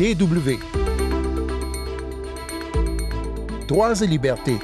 DW. Droits et libertés.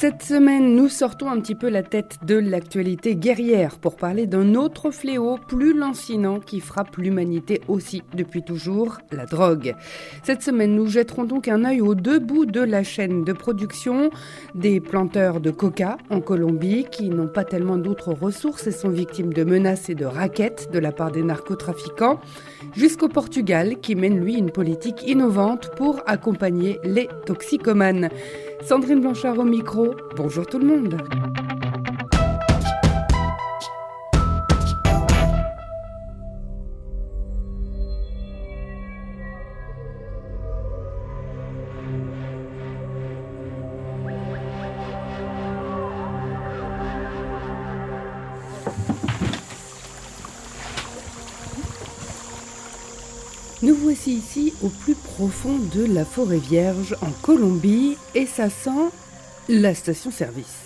Cette semaine, nous sortons un petit peu la tête de l'actualité guerrière pour parler d'un autre fléau plus lancinant qui frappe l'humanité aussi depuis toujours, la drogue. Cette semaine, nous jetterons donc un œil aux deux bouts de la chaîne de production des planteurs de coca en Colombie qui n'ont pas tellement d'autres ressources et sont victimes de menaces et de raquettes de la part des narcotrafiquants, jusqu'au Portugal qui mène lui une politique innovante pour accompagner les toxicomanes. Sandrine Blanchard au micro. Bonjour tout le monde. Nous voici ici au plus profond de la forêt vierge en Colombie et ça sent la station-service.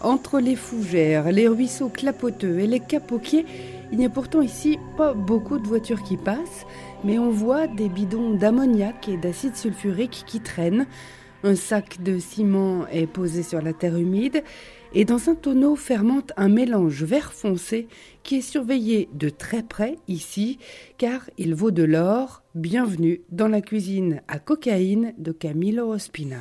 Entre les fougères, les ruisseaux clapoteux et les capoquiers, il n'y a pourtant ici pas beaucoup de voitures qui passent, mais on voit des bidons d'ammoniac et d'acide sulfurique qui traînent. Un sac de ciment est posé sur la terre humide et dans un tonneau fermente un mélange vert foncé qui est surveillé de très près ici car il vaut de l'or. Bienvenue dans la cuisine à cocaïne de Camilo Ospina.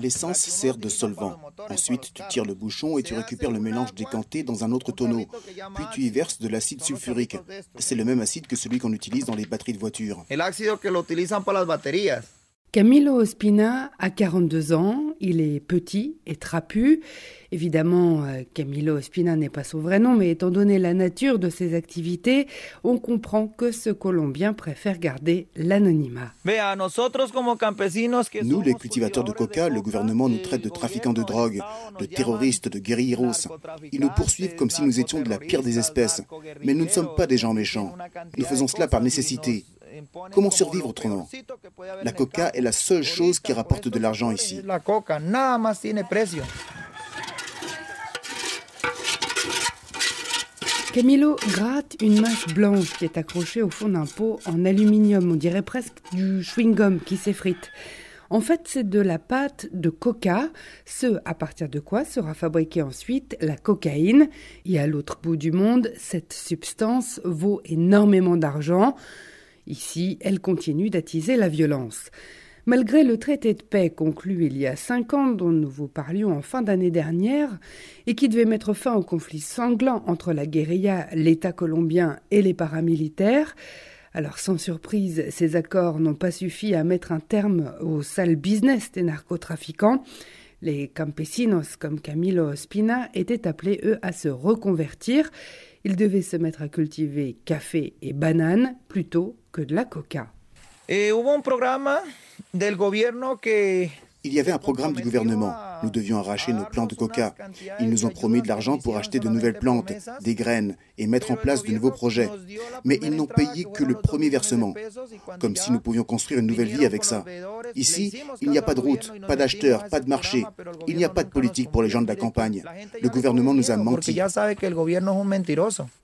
L'essence sert de solvant. Ensuite, tu tires le bouchon et tu récupères le mélange décanté dans un autre tonneau. Puis tu y verses de l'acide sulfurique. C'est le même acide que celui qu'on utilise dans les batteries de voitures. Camilo Ospina a 42 ans, il est petit et trapu. Évidemment, euh, Camilo Ospina n'est pas son vrai nom, mais étant donné la nature de ses activités, on comprend que ce Colombien préfère garder l'anonymat. Nous, les cultivateurs de coca, le gouvernement nous traite de trafiquants de drogue, de terroristes, de guerrilleros. Ils nous poursuivent comme si nous étions de la pire des espèces. Mais nous ne sommes pas des gens méchants. Nous faisons cela par nécessité. Comment survivre autrement? La coca est la seule chose qui rapporte de l'argent ici. Camilo gratte une masse blanche qui est accrochée au fond d'un pot en aluminium, on dirait presque du chewing-gum qui s'effrite. En fait, c'est de la pâte de coca, ce à partir de quoi sera fabriquée ensuite la cocaïne. Et à l'autre bout du monde, cette substance vaut énormément d'argent. Ici, elle continue d'attiser la violence. Malgré le traité de paix conclu il y a cinq ans, dont nous vous parlions en fin d'année dernière, et qui devait mettre fin au conflit sanglant entre la guérilla, l'État colombien et les paramilitaires, alors sans surprise, ces accords n'ont pas suffi à mettre un terme au sale business des narcotrafiquants. Les campesinos comme Camilo Ospina étaient appelés, eux, à se reconvertir. Ils devaient se mettre à cultiver café et bananes plutôt que de la coca. Il y avait un programme du gouvernement. Nous devions arracher nos plants de coca. Ils nous ont promis de l'argent pour acheter de nouvelles plantes, des graines et mettre en place de nouveaux projets. Mais ils n'ont payé que le premier versement, comme si nous pouvions construire une nouvelle vie avec ça. Ici, il n'y a pas de route, pas d'acheteurs, pas de marché. Il n'y a pas de politique pour les gens de la campagne. Le gouvernement nous a menti.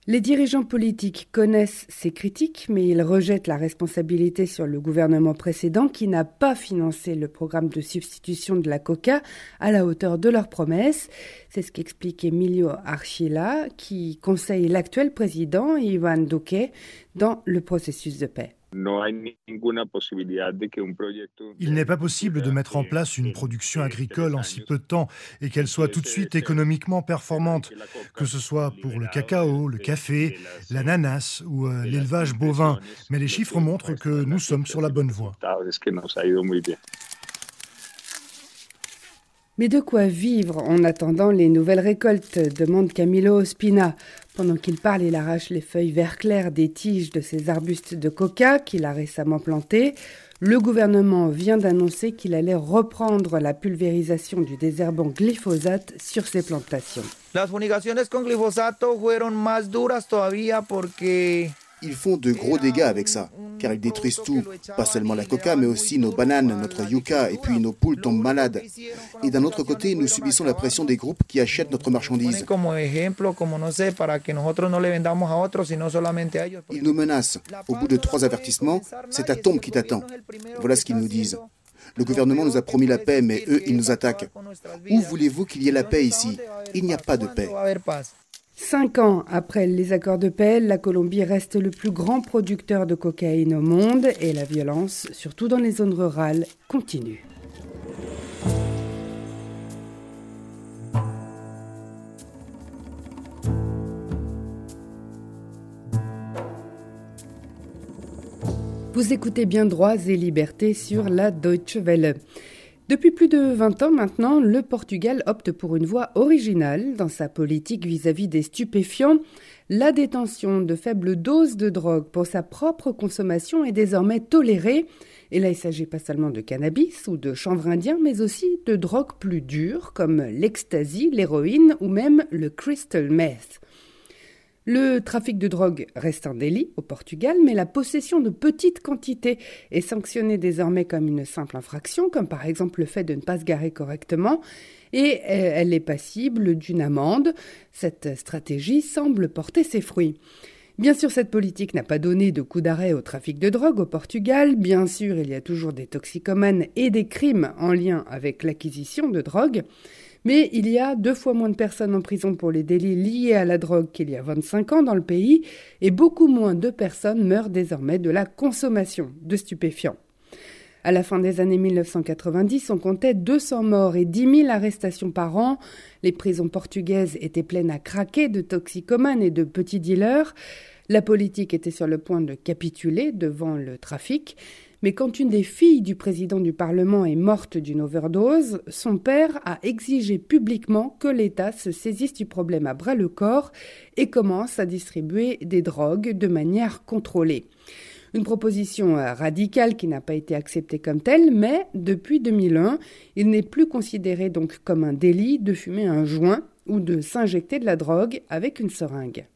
Les dirigeants politiques connaissent ces critiques, mais ils rejettent la responsabilité sur le gouvernement précédent qui n'a pas financé le programme de substitution de la coca à la hauteur de leurs promesses. C'est ce qu'explique Emilio Archila, qui conseille l'actuel président Ivan Duque dans le processus de paix. Il n'est pas possible de mettre en place une production agricole en si peu de temps et qu'elle soit tout de suite économiquement performante, que ce soit pour le cacao, le café, l'ananas ou euh, l'élevage bovin. Mais les chiffres montrent que nous sommes sur la bonne voie. Mais de quoi vivre en attendant les nouvelles récoltes demande Camilo Ospina. Pendant qu'il parle, il arrache les feuilles vert clair des tiges de ces arbustes de coca qu'il a récemment plantés. Le gouvernement vient d'annoncer qu'il allait reprendre la pulvérisation du désherbant glyphosate sur ses plantations. Ils font de gros dégâts avec ça, car ils détruisent tout, pas seulement la coca, mais aussi nos bananes, notre yucca, et puis nos poules tombent malades. Et d'un autre côté, nous subissons la pression des groupes qui achètent notre marchandise. Ils nous menacent. Au bout de trois avertissements, c'est ta tombe qui t'attend. Voilà ce qu'ils nous disent. Le gouvernement nous a promis la paix, mais eux, ils nous attaquent. Où voulez-vous qu'il y ait la paix ici? Il n'y a pas de paix. Cinq ans après les accords de paix, la Colombie reste le plus grand producteur de cocaïne au monde et la violence, surtout dans les zones rurales, continue. Vous écoutez bien Droits et Libertés sur la Deutsche Welle. Depuis plus de 20 ans maintenant, le Portugal opte pour une voie originale dans sa politique vis-à-vis des stupéfiants. La détention de faibles doses de drogue pour sa propre consommation est désormais tolérée. Et là, il s'agit pas seulement de cannabis ou de chanvre indien, mais aussi de drogues plus dures comme l'ecstasy, l'héroïne ou même le crystal meth. Le trafic de drogue reste un délit au Portugal, mais la possession de petites quantités est sanctionnée désormais comme une simple infraction, comme par exemple le fait de ne pas se garer correctement, et euh, elle est passible d'une amende. Cette stratégie semble porter ses fruits. Bien sûr, cette politique n'a pas donné de coup d'arrêt au trafic de drogue au Portugal. Bien sûr, il y a toujours des toxicomanes et des crimes en lien avec l'acquisition de drogue. Mais il y a deux fois moins de personnes en prison pour les délits liés à la drogue qu'il y a 25 ans dans le pays, et beaucoup moins de personnes meurent désormais de la consommation de stupéfiants. À la fin des années 1990, on comptait 200 morts et 10 000 arrestations par an. Les prisons portugaises étaient pleines à craquer de toxicomanes et de petits dealers. La politique était sur le point de capituler devant le trafic. Mais quand une des filles du président du Parlement est morte d'une overdose, son père a exigé publiquement que l'État se saisisse du problème à bras le corps et commence à distribuer des drogues de manière contrôlée. Une proposition radicale qui n'a pas été acceptée comme telle, mais depuis 2001, il n'est plus considéré donc comme un délit de fumer un joint ou de s'injecter de la drogue avec une seringue.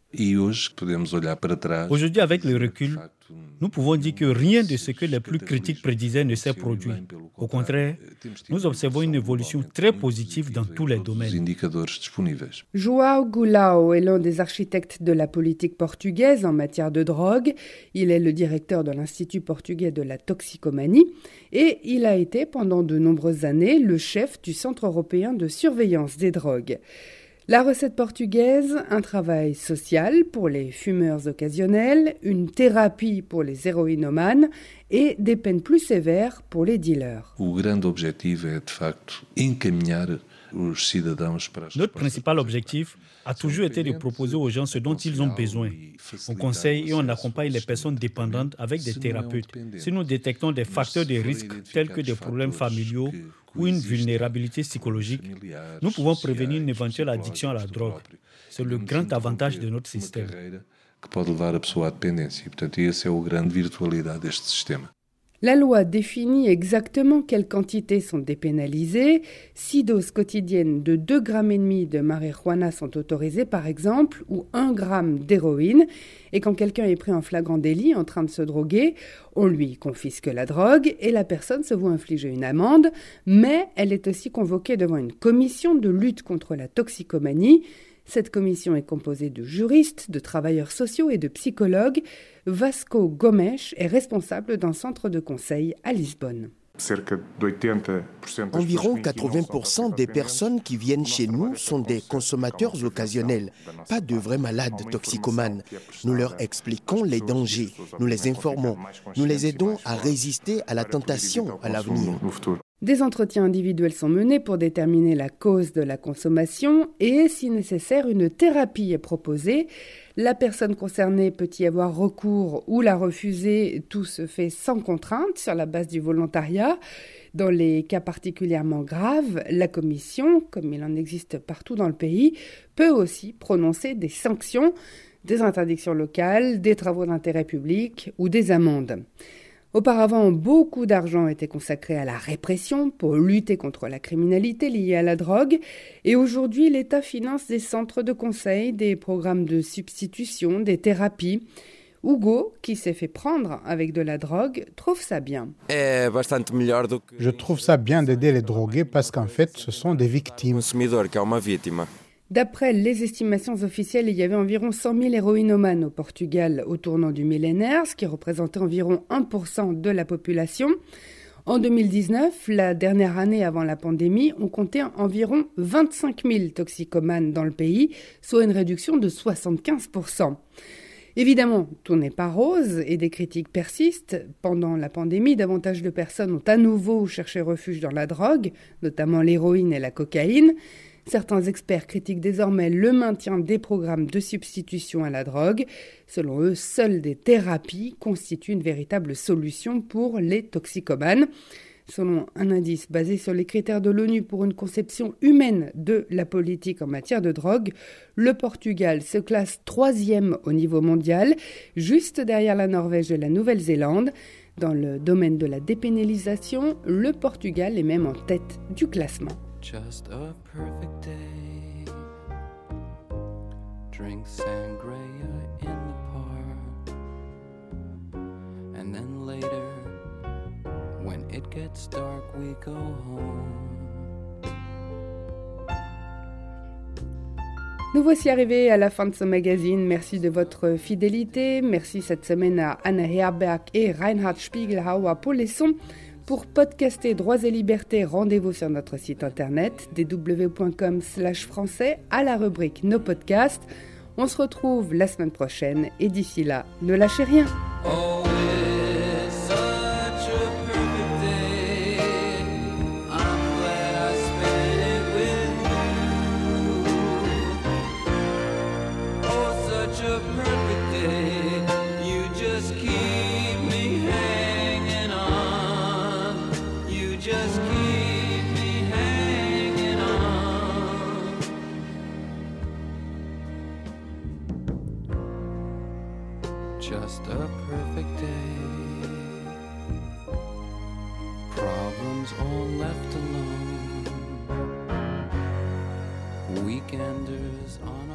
Aujourd'hui, avec le recul, nous pouvons dire que rien de ce que les plus critiques prédisaient ne s'est produit. Au contraire, nous observons une évolution très positive dans tous les domaines. João Goulao est l'un des architectes de la politique portugaise en matière de drogue. Il est le directeur de l'Institut portugais de la toxicomanie et il a été pendant de nombreuses années le chef du Centre européen de surveillance des drogues. La recette portugaise, un travail social pour les fumeurs occasionnels, une thérapie pour les héroïnomanes et des peines plus sévères pour les dealers. Notre principal objectif a toujours été de proposer aux gens ce dont ils ont besoin. On conseille et on accompagne les personnes dépendantes avec des thérapeutes. Si nous détectons des facteurs de risque tels que des problèmes familiaux ou une vulnérabilité psychologique, nous pouvons prévenir une éventuelle addiction à la drogue. C'est le grand avantage de notre système. La loi définit exactement quelles quantités sont dépénalisées. Six doses quotidiennes de 2,5 grammes de marijuana sont autorisées, par exemple, ou 1 gramme d'héroïne. Et quand quelqu'un est pris en flagrant délit en train de se droguer, on lui confisque la drogue et la personne se voit infliger une amende, mais elle est aussi convoquée devant une commission de lutte contre la toxicomanie. Cette commission est composée de juristes, de travailleurs sociaux et de psychologues. Vasco Gomes est responsable d'un centre de conseil à Lisbonne. Environ 80% des personnes qui viennent chez nous sont des consommateurs occasionnels, pas de vrais malades toxicomanes. Nous leur expliquons les dangers, nous les informons, nous les aidons à résister à la tentation à l'avenir. Des entretiens individuels sont menés pour déterminer la cause de la consommation et, si nécessaire, une thérapie est proposée. La personne concernée peut y avoir recours ou la refuser. Tout se fait sans contrainte sur la base du volontariat. Dans les cas particulièrement graves, la commission, comme il en existe partout dans le pays, peut aussi prononcer des sanctions, des interdictions locales, des travaux d'intérêt public ou des amendes. Auparavant, beaucoup d'argent était consacré à la répression pour lutter contre la criminalité liée à la drogue, et aujourd'hui l'État finance des centres de conseil, des programmes de substitution, des thérapies. Hugo, qui s'est fait prendre avec de la drogue, trouve ça bien. Je trouve ça bien d'aider les drogués parce qu'en fait, ce sont des victimes. D'après les estimations officielles, il y avait environ 100 000 héroïnomanes au Portugal au tournant du millénaire, ce qui représentait environ 1% de la population. En 2019, la dernière année avant la pandémie, on comptait environ 25 000 toxicomanes dans le pays, soit une réduction de 75% Évidemment, tout n'est pas rose et des critiques persistent. Pendant la pandémie, davantage de personnes ont à nouveau cherché refuge dans la drogue, notamment l'héroïne et la cocaïne. Certains experts critiquent désormais le maintien des programmes de substitution à la drogue. Selon eux, seules des thérapies constituent une véritable solution pour les toxicomanes. Selon un indice basé sur les critères de l'ONU pour une conception humaine de la politique en matière de drogue, le Portugal se classe troisième au niveau mondial, juste derrière la Norvège et la Nouvelle-Zélande. Dans le domaine de la dépénalisation, le Portugal est même en tête du classement. Just a perfect day. Drink in the park. And then later, when it gets dark, we go home. Nous voici arrivés à la fin de ce magazine. Merci de votre fidélité. Merci cette semaine à Anna Herberg et Reinhard Spiegelhauer pour les sons. Pour podcaster Droits et Libertés, rendez-vous sur notre site internet www.com français à la rubrique Nos podcasts. On se retrouve la semaine prochaine et d'ici là, ne lâchez rien. Oh, just a perfect day. Problems all left alone. Weekenders on